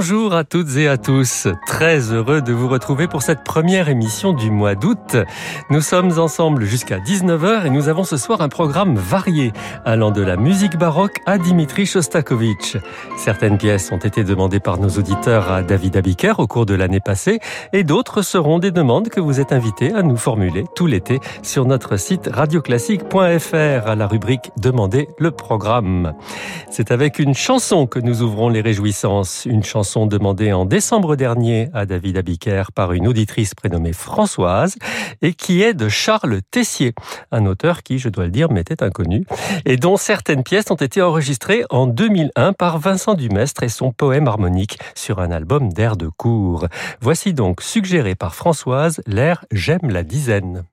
Bonjour à toutes et à tous. Très heureux de vous retrouver pour cette première émission du mois d'août. Nous sommes ensemble jusqu'à 19h et nous avons ce soir un programme varié allant de la musique baroque à Dimitri Shostakovich. Certaines pièces ont été demandées par nos auditeurs à David Abiker au cours de l'année passée et d'autres seront des demandes que vous êtes invités à nous formuler tout l'été sur notre site radioclassique.fr à la rubrique Demandez le programme. C'est avec une chanson que nous ouvrons les réjouissances, une chanson demandée en décembre dernier à David Abiker par une auditrice prénommée Françoise et qui est de Charles Tessier, un auteur qui, je dois le dire, m'était inconnu et dont certaines pièces ont été enregistrées en 2001 par Vincent Dumestre et son poème harmonique sur un album d'air de cour. Voici donc suggéré par Françoise l'air J'aime la dizaine.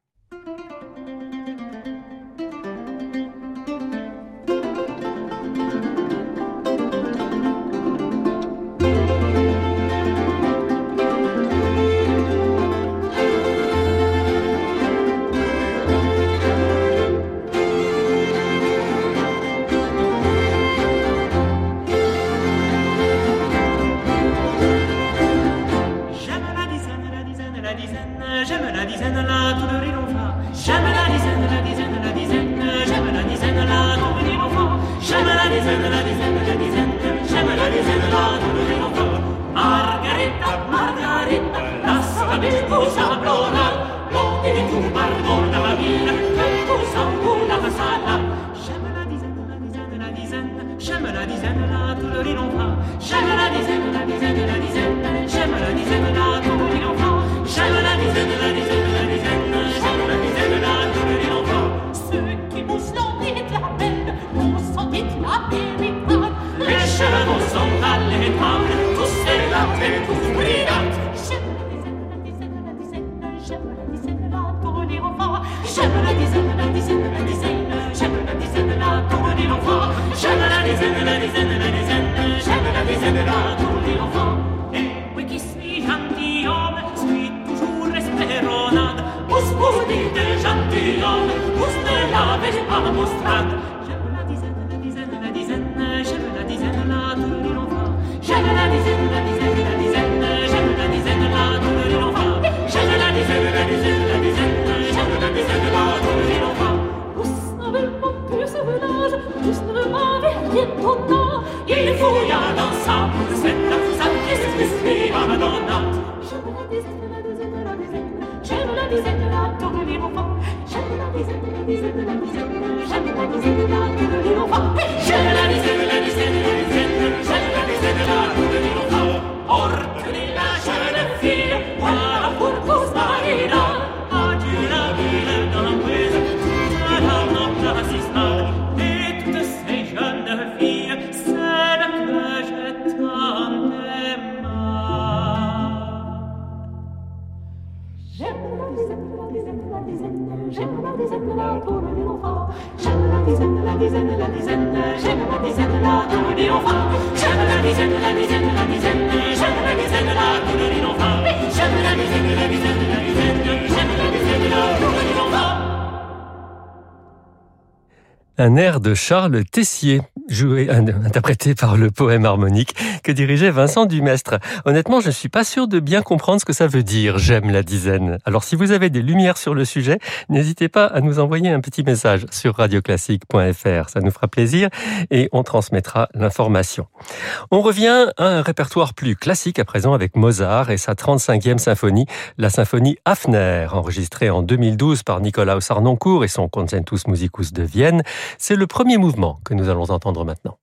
la dizaine, j'aime la dizaine, la. J'aime la dizaine, la dizaine, la dizaine, j'aime la dizaine, la tourne des. J'aime la dizaine, la dizaine, la dizaine, j'aime la dizaine, la tourne. J'aime la dizaine, la dizaine, la dizaine, j'aime la dizaine, la tourne un air de Charles Tessier, joué, interprété par le poème harmonique que dirigeait Vincent Dumestre. Honnêtement, je ne suis pas sûr de bien comprendre ce que ça veut dire, j'aime la dizaine. Alors si vous avez des lumières sur le sujet, n'hésitez pas à nous envoyer un petit message sur radioclassique.fr. Ça nous fera plaisir et on transmettra l'information. On revient à un répertoire plus classique à présent avec Mozart et sa 35e symphonie, la symphonie Hafner, enregistrée en 2012 par Nicolas Arnoncourt et son Concentus Musicus de Vienne. C'est le premier mouvement que nous allons entendre maintenant.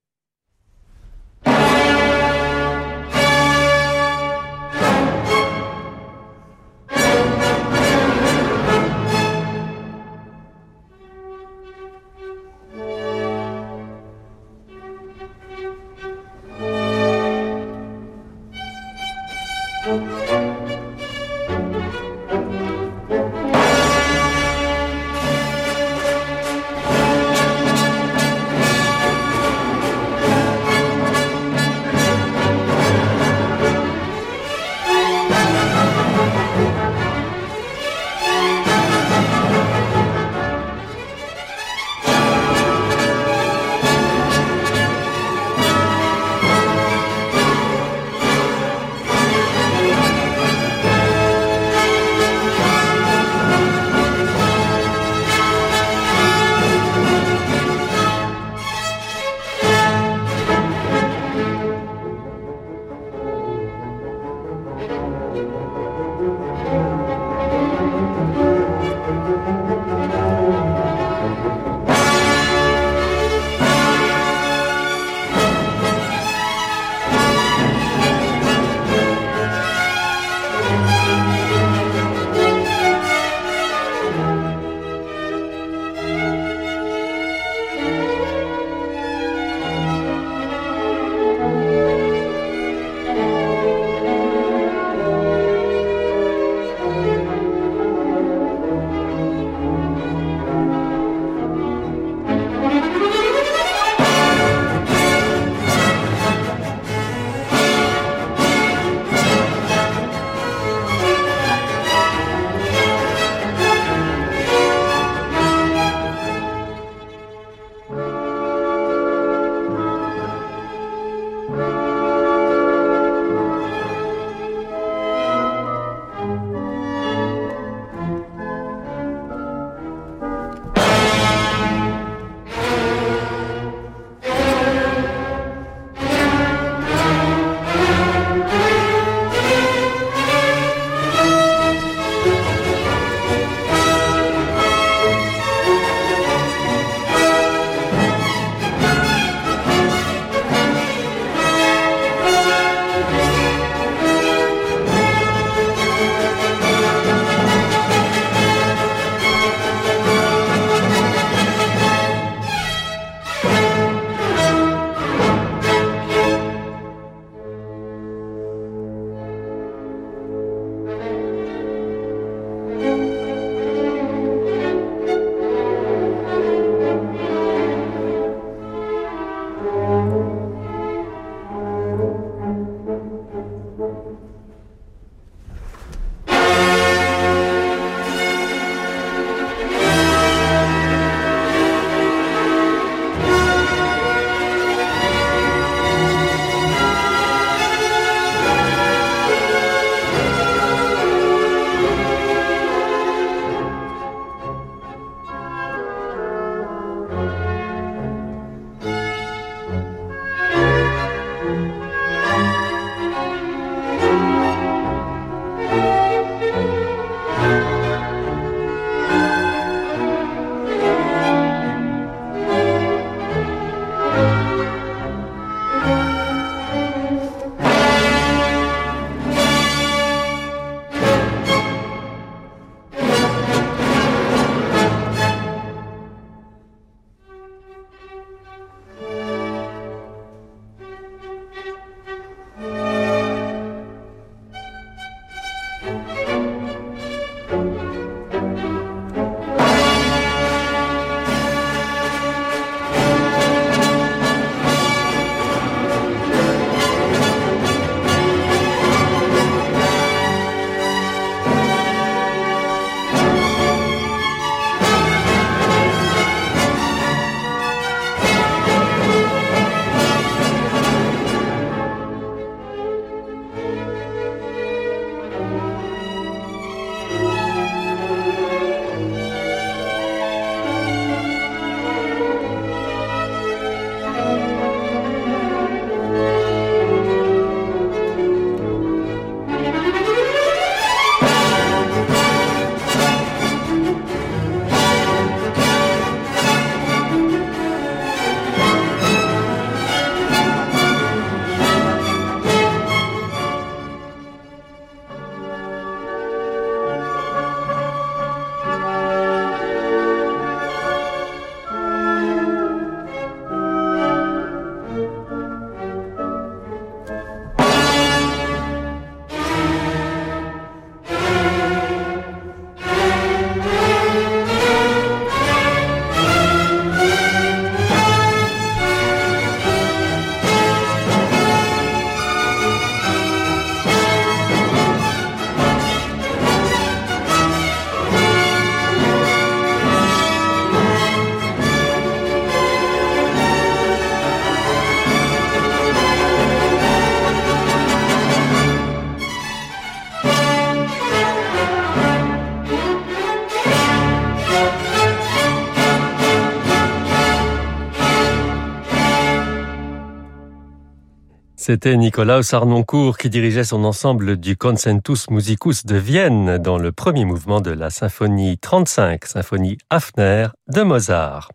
C'était Nicolaus Arnoncourt qui dirigeait son ensemble du Concentus Musicus de Vienne dans le premier mouvement de la symphonie 35, symphonie Hafner de Mozart.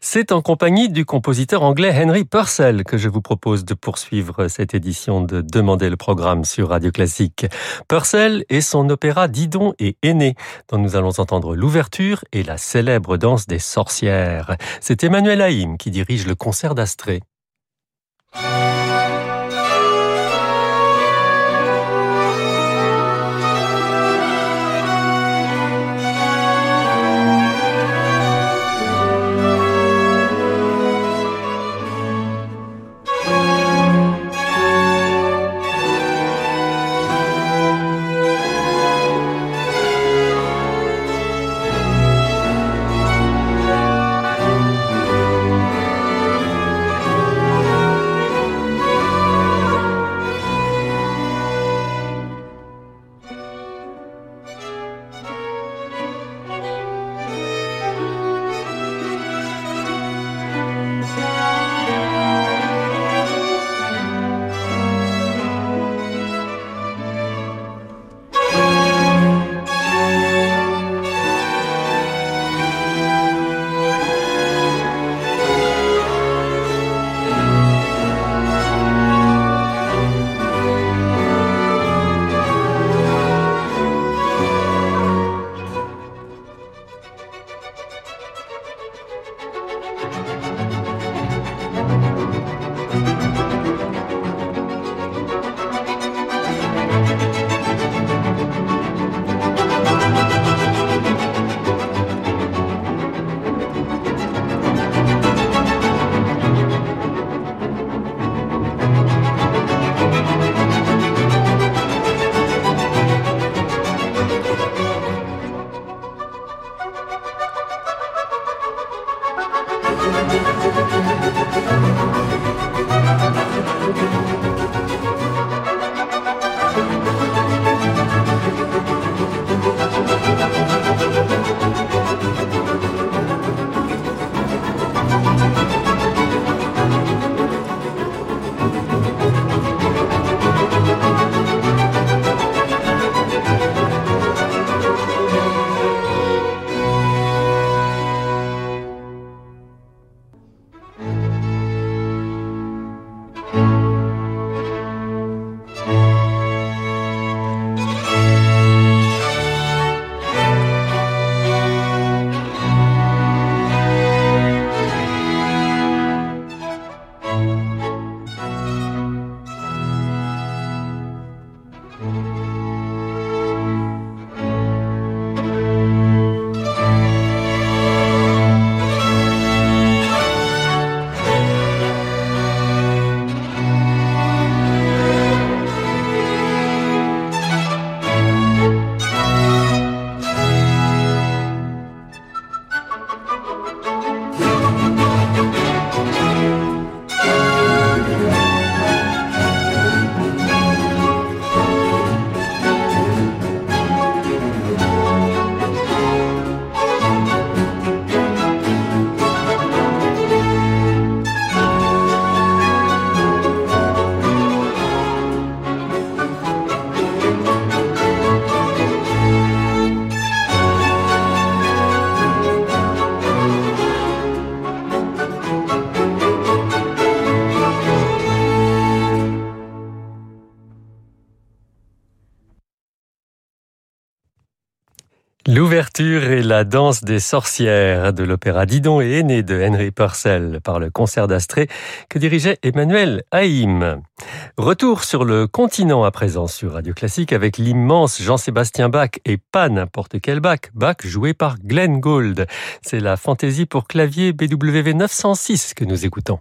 C'est en compagnie du compositeur anglais Henry Purcell que je vous propose de poursuivre cette édition de Demander le programme sur Radio Classique. Purcell et son opéra Didon et Aîné, dont nous allons entendre l'ouverture et la célèbre danse des sorcières. C'est Emmanuel Haïm qui dirige le concert d'Astrée. L'ouverture et la danse des sorcières de l'opéra Didon et Aîné de Henry Purcell par le concert d'Astrée que dirigeait Emmanuel Haïm. Retour sur le continent à présent sur Radio Classique avec l'immense Jean-Sébastien Bach et pas n'importe quel Bach, Bach joué par Glenn Gould. C'est la fantaisie pour clavier BWV 906 que nous écoutons.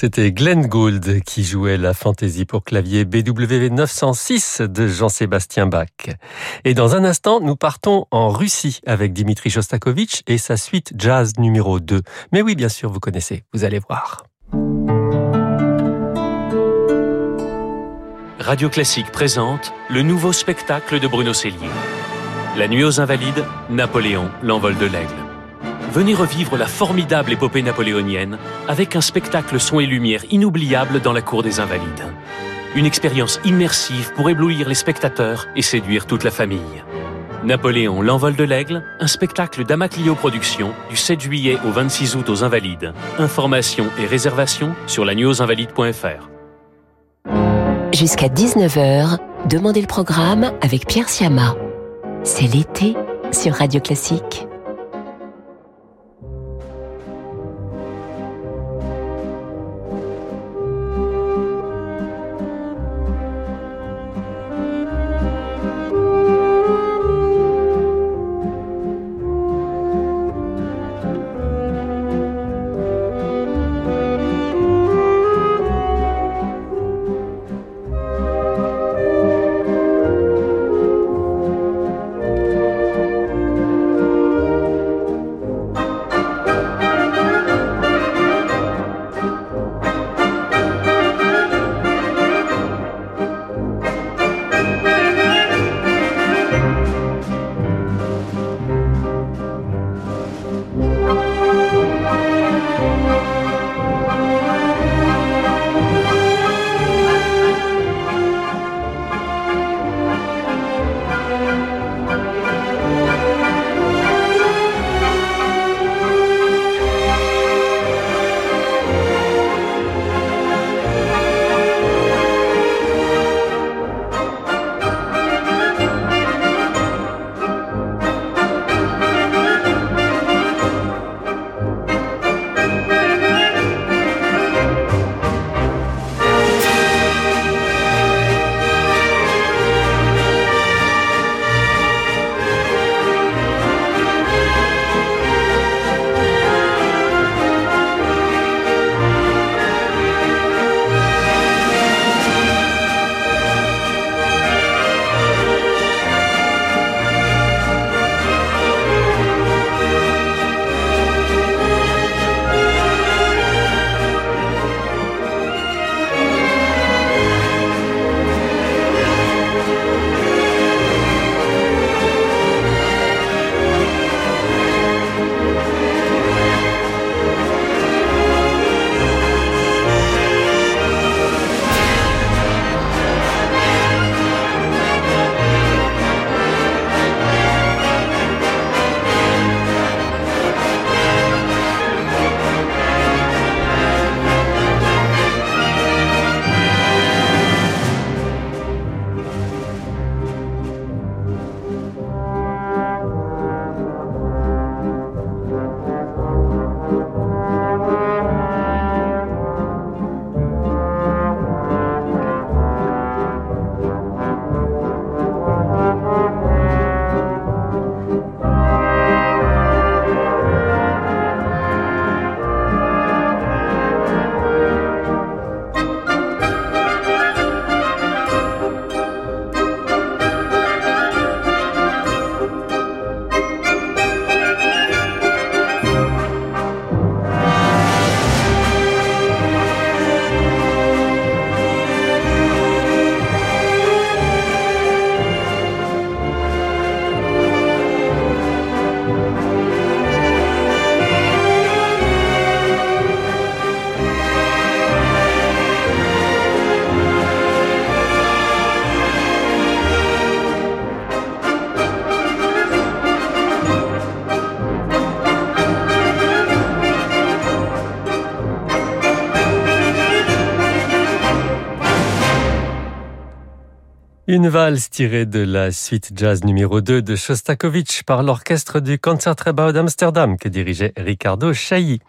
C'était Glenn Gould qui jouait la fantaisie pour clavier BWV 906 de Jean-Sébastien Bach. Et dans un instant, nous partons en Russie avec Dimitri Shostakovich et sa suite jazz numéro 2. Mais oui, bien sûr, vous connaissez, vous allez voir. Radio Classique présente le nouveau spectacle de Bruno Cellier. La nuit aux Invalides, Napoléon, l'envol de l'aigle. Venez revivre la formidable épopée napoléonienne avec un spectacle son et lumière inoubliable dans la cour des Invalides. Une expérience immersive pour éblouir les spectateurs et séduire toute la famille. Napoléon, l'envol de l'aigle, un spectacle d'Amaclio Productions du 7 juillet au 26 août aux Invalides. Informations et réservations sur la invalides.fr. Jusqu'à 19h, Demandez le programme avec Pierre Siama. C'est l'été sur Radio Classique. Une valse tirée de la suite jazz numéro 2 de Shostakovich par l'orchestre du Concertgebouw d'Amsterdam que dirigeait Ricardo Chailly.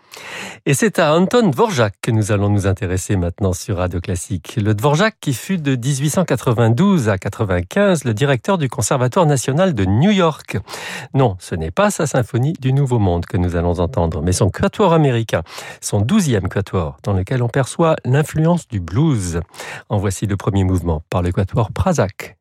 Et c'est à Anton Dvorak que nous allons nous intéresser maintenant sur Radio Classique. Le Dvorak qui fut de 1892 à 95 le directeur du Conservatoire national de New York. Non, ce n'est pas sa symphonie du Nouveau Monde que nous allons entendre, mais son quatuor américain, son douzième quatuor, dans lequel on perçoit l'influence du blues. En voici le premier mouvement par le quatuor Prazak. Clark.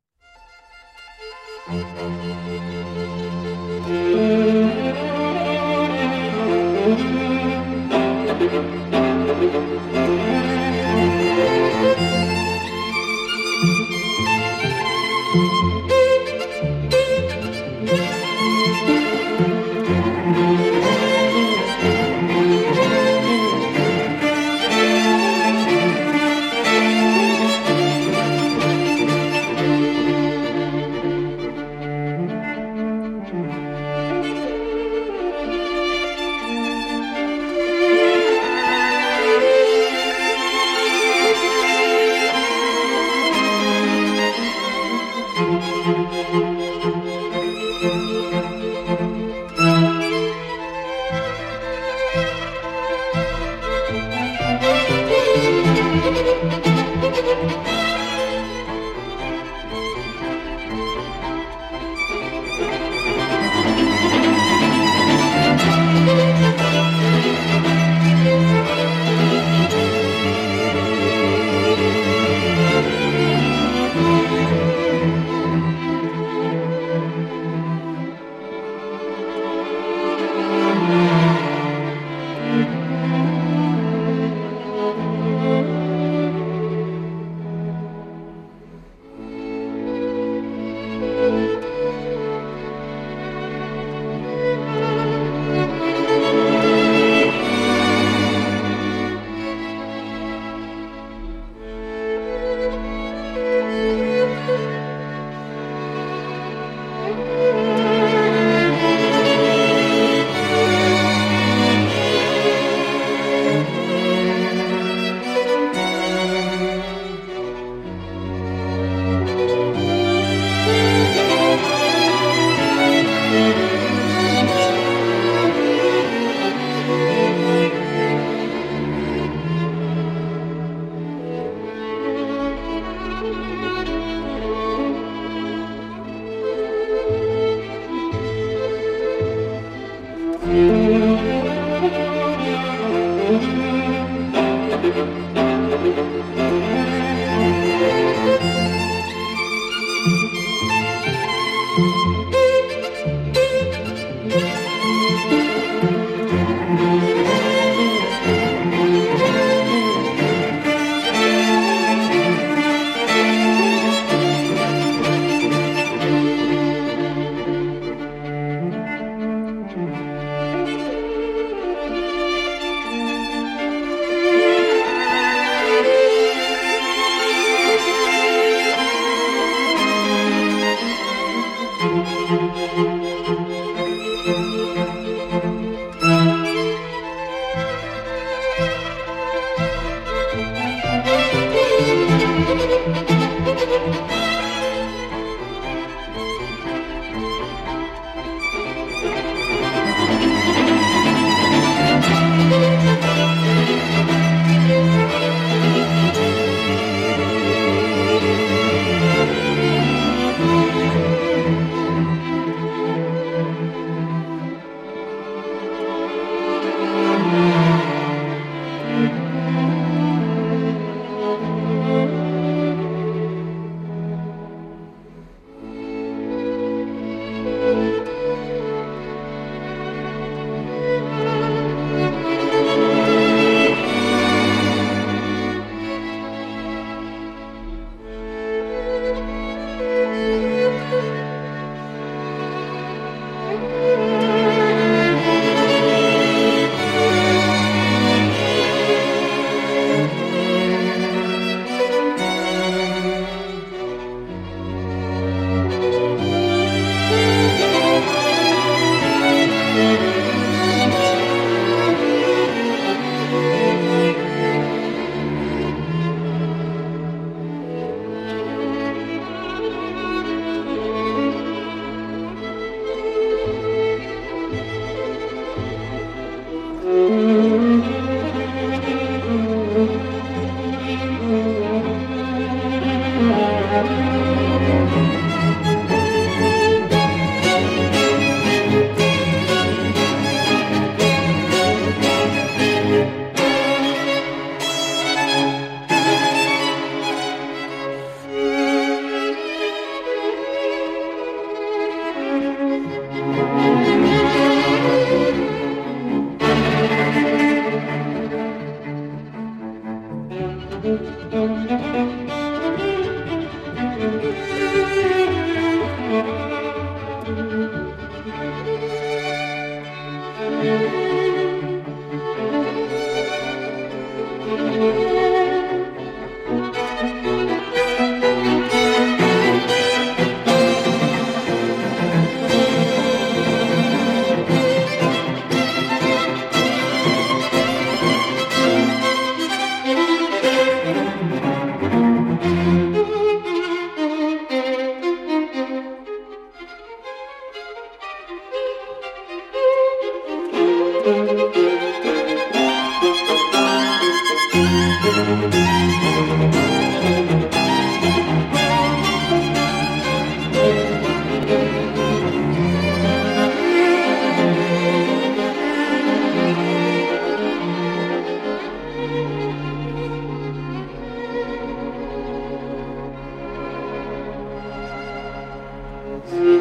Le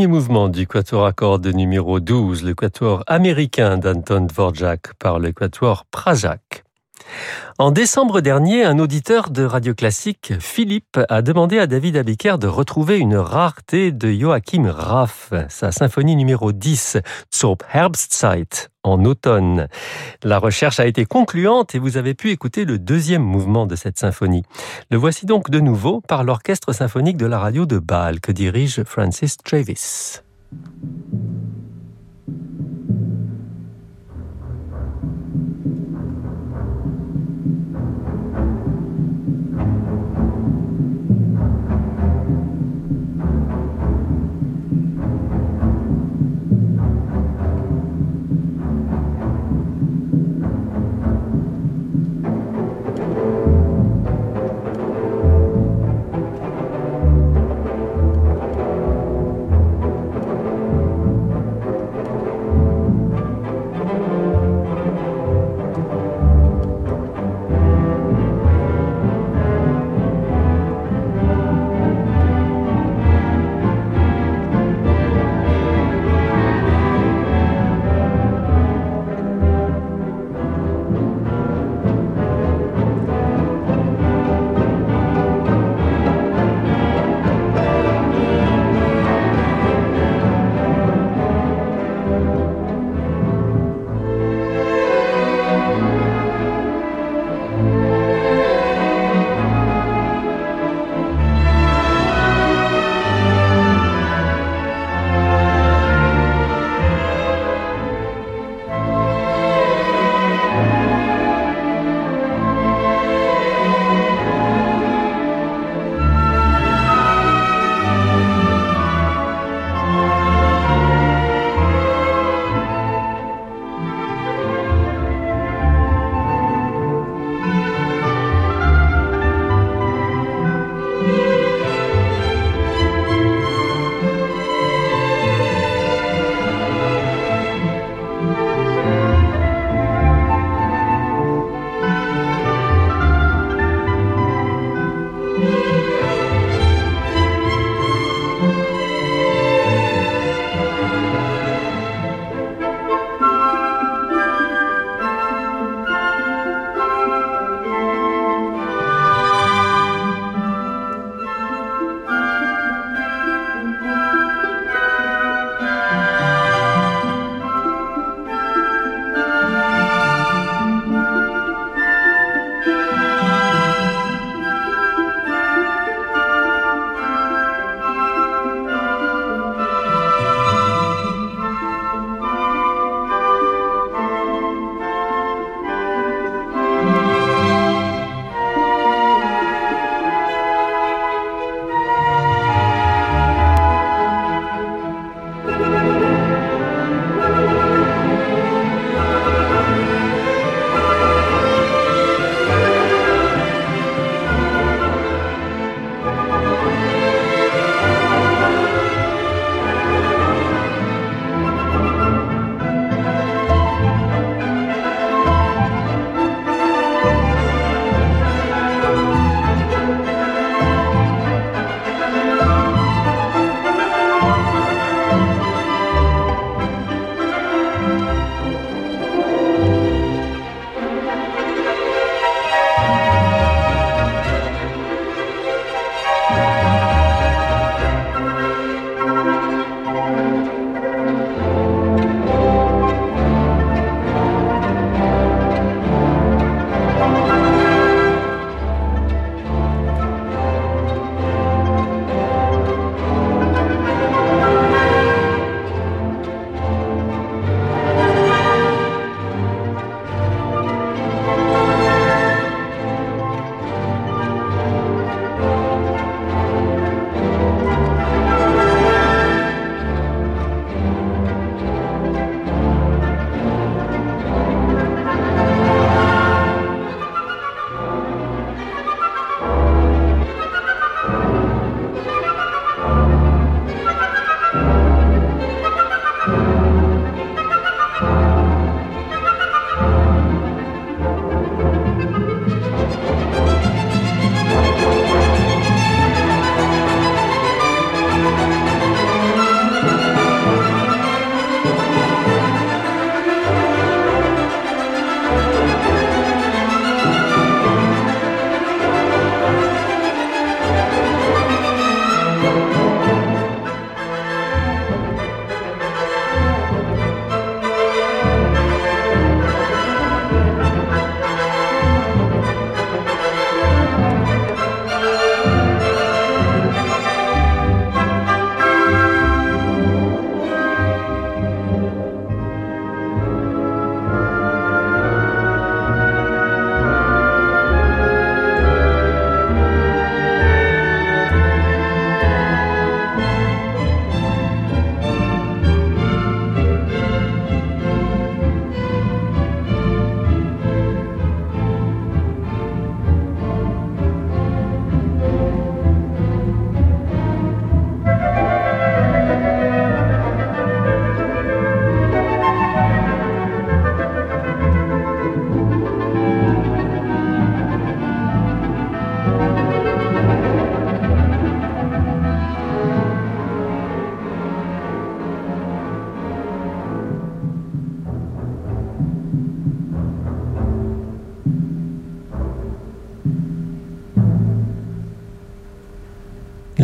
premier mouvement du quatuor à cordes numéro 12, le américain d'Anton Dvorak par le quatuor Prajak. En décembre dernier, un auditeur de Radio Classique, Philippe, a demandé à David Abiker de retrouver une rareté de Joachim Raff, sa symphonie numéro 10, Zur Herbstzeit, en automne. La recherche a été concluante et vous avez pu écouter le deuxième mouvement de cette symphonie. Le voici donc de nouveau par l'orchestre symphonique de la radio de Bâle que dirige Francis Travis.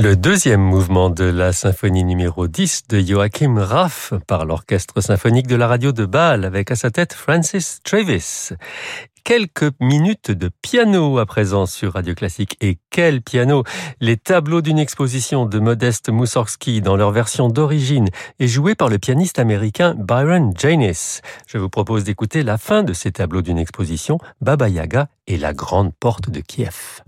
Le deuxième mouvement de la symphonie numéro 10 de Joachim Raff par l'orchestre symphonique de la radio de Bâle avec à sa tête Francis Travis. Quelques minutes de piano à présent sur Radio Classique. Et quel piano Les tableaux d'une exposition de Modeste Moussorgsky dans leur version d'origine est joué par le pianiste américain Byron Janis. Je vous propose d'écouter la fin de ces tableaux d'une exposition Baba Yaga et la grande porte de Kiev.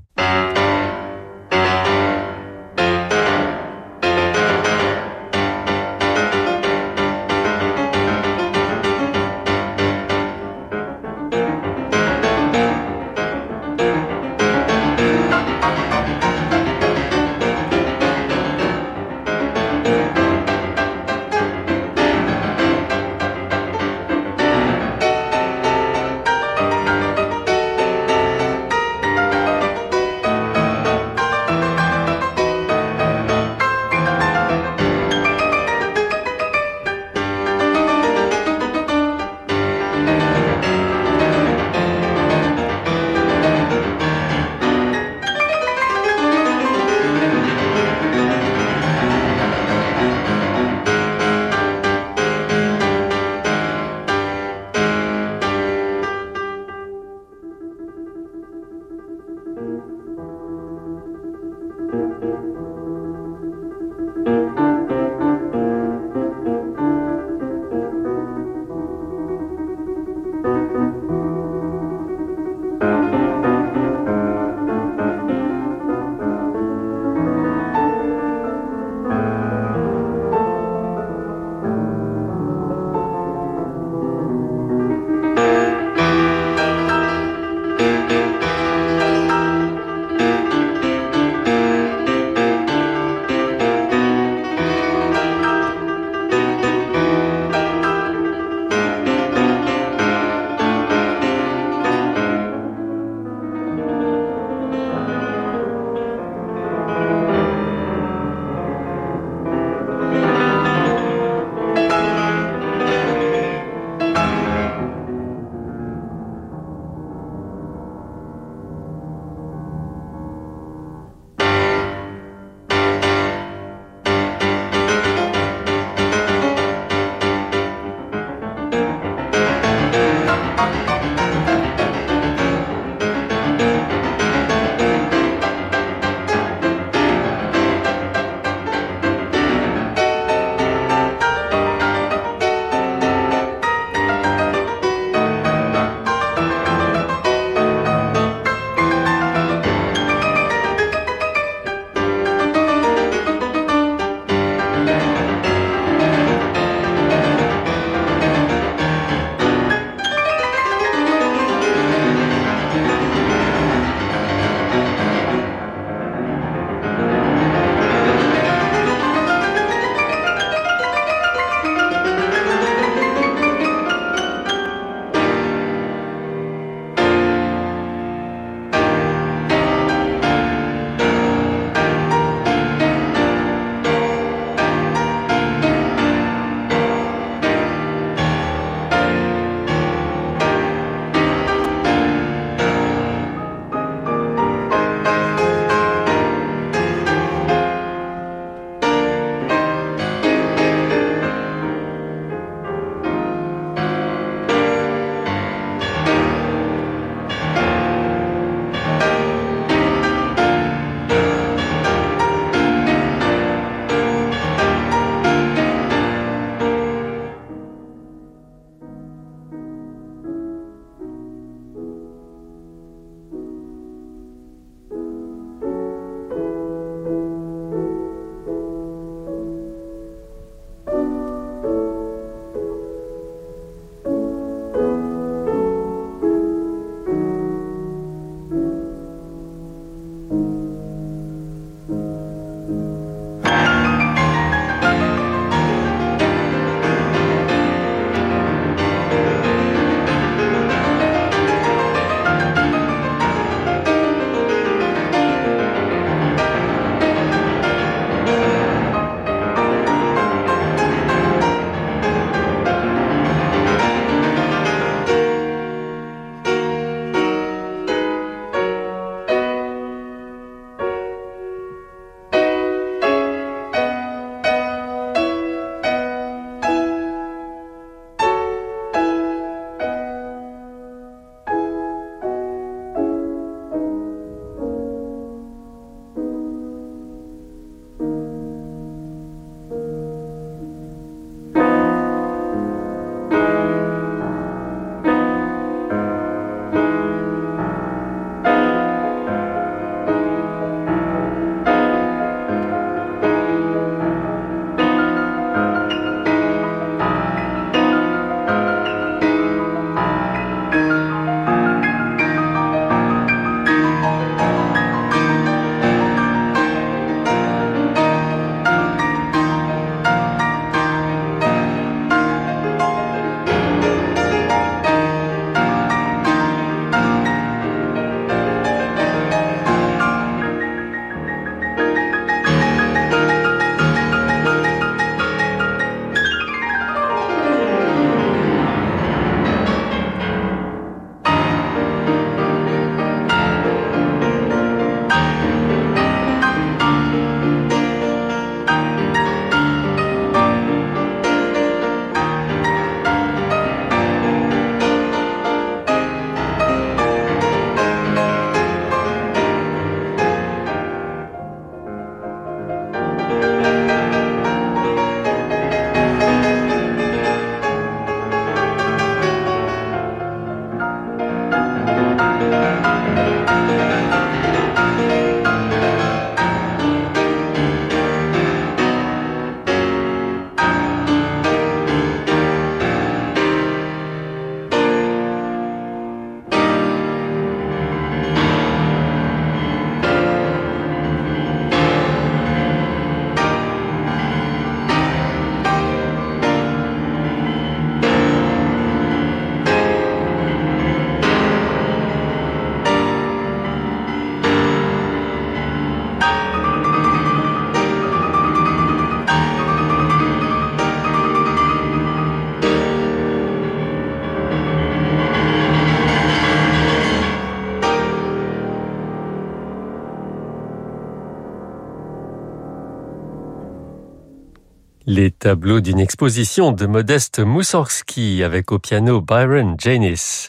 Les tableaux d'une exposition de Modeste Moussorgsky avec au piano Byron Janis.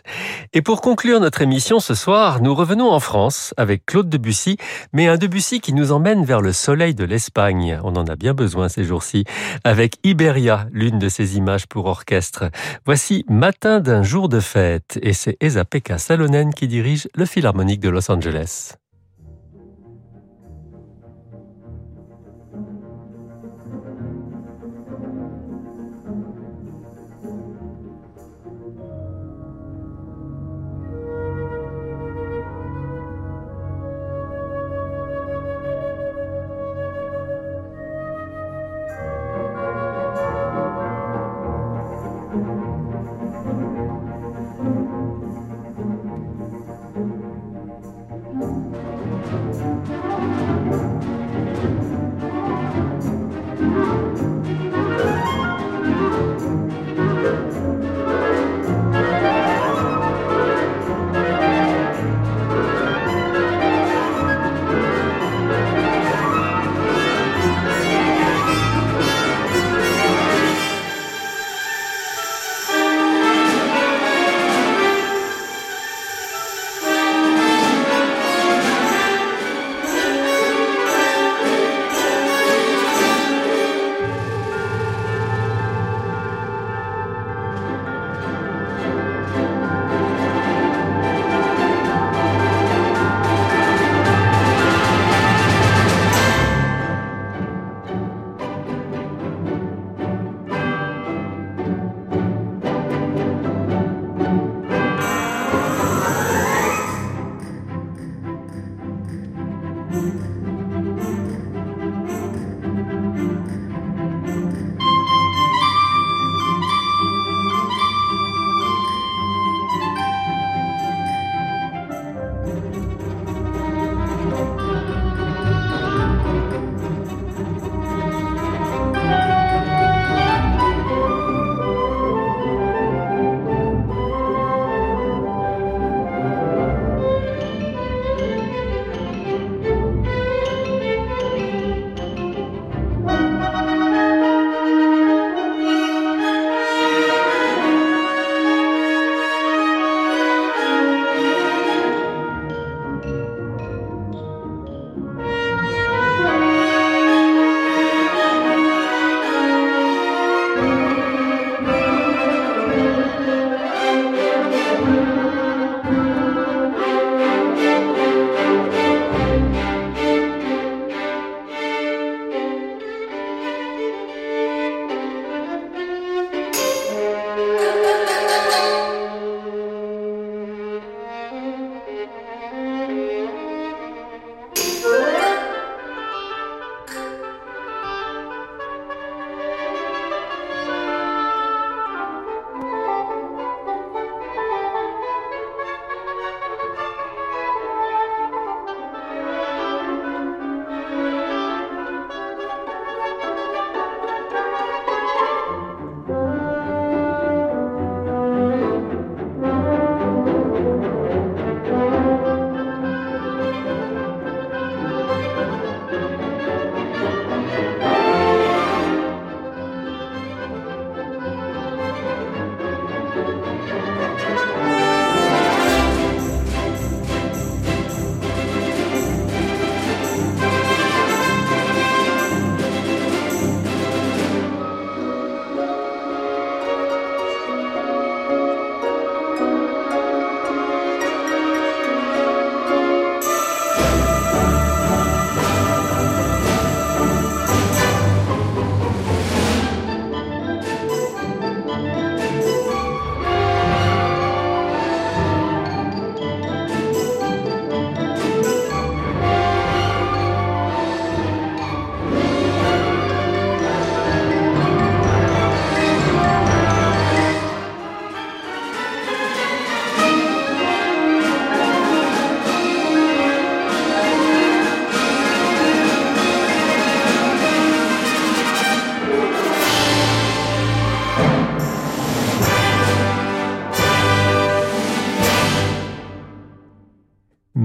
Et pour conclure notre émission ce soir, nous revenons en France avec Claude Debussy, mais un Debussy qui nous emmène vers le soleil de l'Espagne. On en a bien besoin ces jours-ci. Avec Iberia, l'une de ses images pour orchestre. Voici Matin d'un jour de fête et c'est Esa-Pekka Salonen qui dirige le Philharmonique de Los Angeles.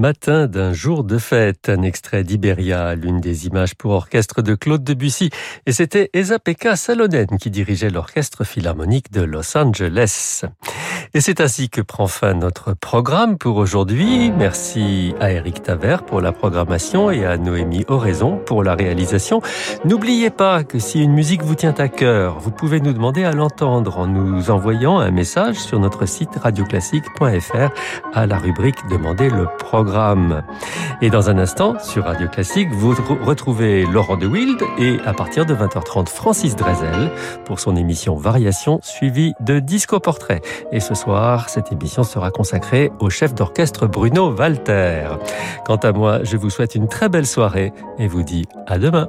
But. D'un jour de fête, un extrait d'Iberia, l'une des images pour orchestre de Claude Debussy. Et c'était Esa-Pekka Salonen qui dirigeait l'orchestre philharmonique de Los Angeles. Et c'est ainsi que prend fin notre programme pour aujourd'hui. Merci à Eric Taver pour la programmation et à Noémie Oraison pour la réalisation. N'oubliez pas que si une musique vous tient à cœur, vous pouvez nous demander à l'entendre en nous envoyant un message sur notre site radioclassique.fr à la rubrique Demandez le programme. Et dans un instant, sur Radio Classique, vous retrouvez Laurent de Wild et à partir de 20h30, Francis Drezel pour son émission Variation suivie de Disco Portrait. Et ce soir, cette émission sera consacrée au chef d'orchestre Bruno Walter. Quant à moi, je vous souhaite une très belle soirée et vous dis à demain.